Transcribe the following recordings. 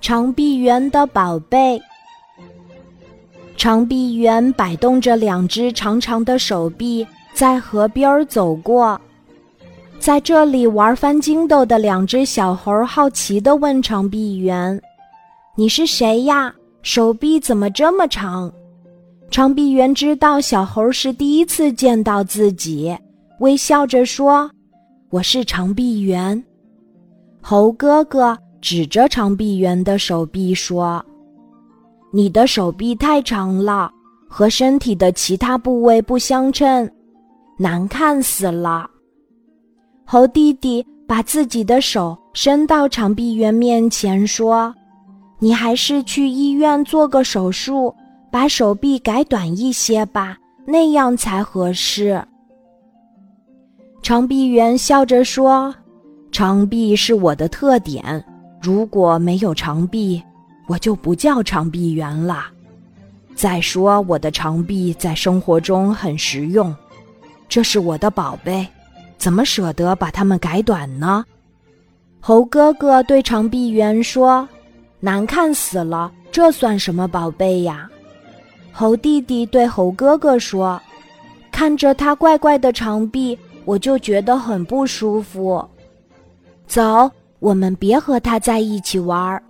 长臂猿的宝贝。长臂猿摆动着两只长长的手臂，在河边走过。在这里玩翻筋斗的两只小猴好奇地问长臂猿：“你是谁呀？手臂怎么这么长？”长臂猿知道小猴是第一次见到自己，微笑着说：“我是长臂猿。”猴哥哥指着长臂猿的手臂说。你的手臂太长了，和身体的其他部位不相称，难看死了。猴弟弟把自己的手伸到长臂猿面前，说：“你还是去医院做个手术，把手臂改短一些吧，那样才合适。”长臂猿笑着说：“长臂是我的特点，如果没有长臂。”我就不叫长臂猿了。再说，我的长臂在生活中很实用，这是我的宝贝，怎么舍得把它们改短呢？猴哥哥对长臂猿说：“难看死了，这算什么宝贝呀？”猴弟弟对猴哥哥说：“看着他怪怪的长臂，我就觉得很不舒服。走，我们别和他在一起玩儿。”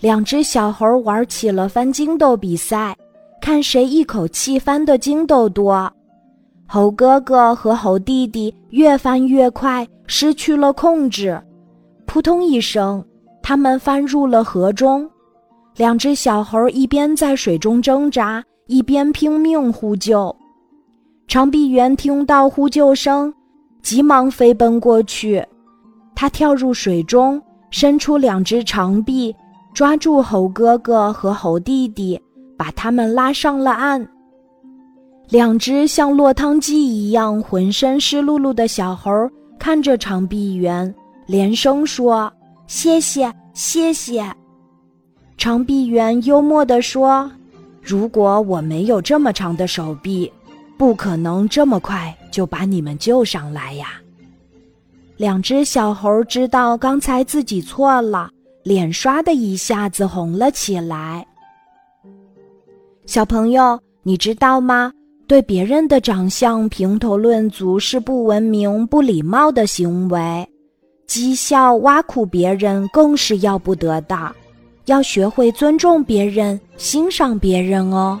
两只小猴玩起了翻筋斗比赛，看谁一口气翻的筋斗多。猴哥哥和猴弟弟越翻越快，失去了控制，扑通一声，他们翻入了河中。两只小猴一边在水中挣扎，一边拼命呼救。长臂猿听到呼救声，急忙飞奔过去，他跳入水中，伸出两只长臂。抓住猴哥哥和猴弟弟，把他们拉上了岸。两只像落汤鸡一样浑身湿漉漉的小猴看着长臂猿，连声说：“谢谢，谢谢。”长臂猿幽默地说：“如果我没有这么长的手臂，不可能这么快就把你们救上来呀。”两只小猴知道刚才自己错了。脸刷的一下子红了起来。小朋友，你知道吗？对别人的长相评头论足是不文明、不礼貌的行为，讥笑、挖苦别人更是要不得的。要学会尊重别人、欣赏别人哦。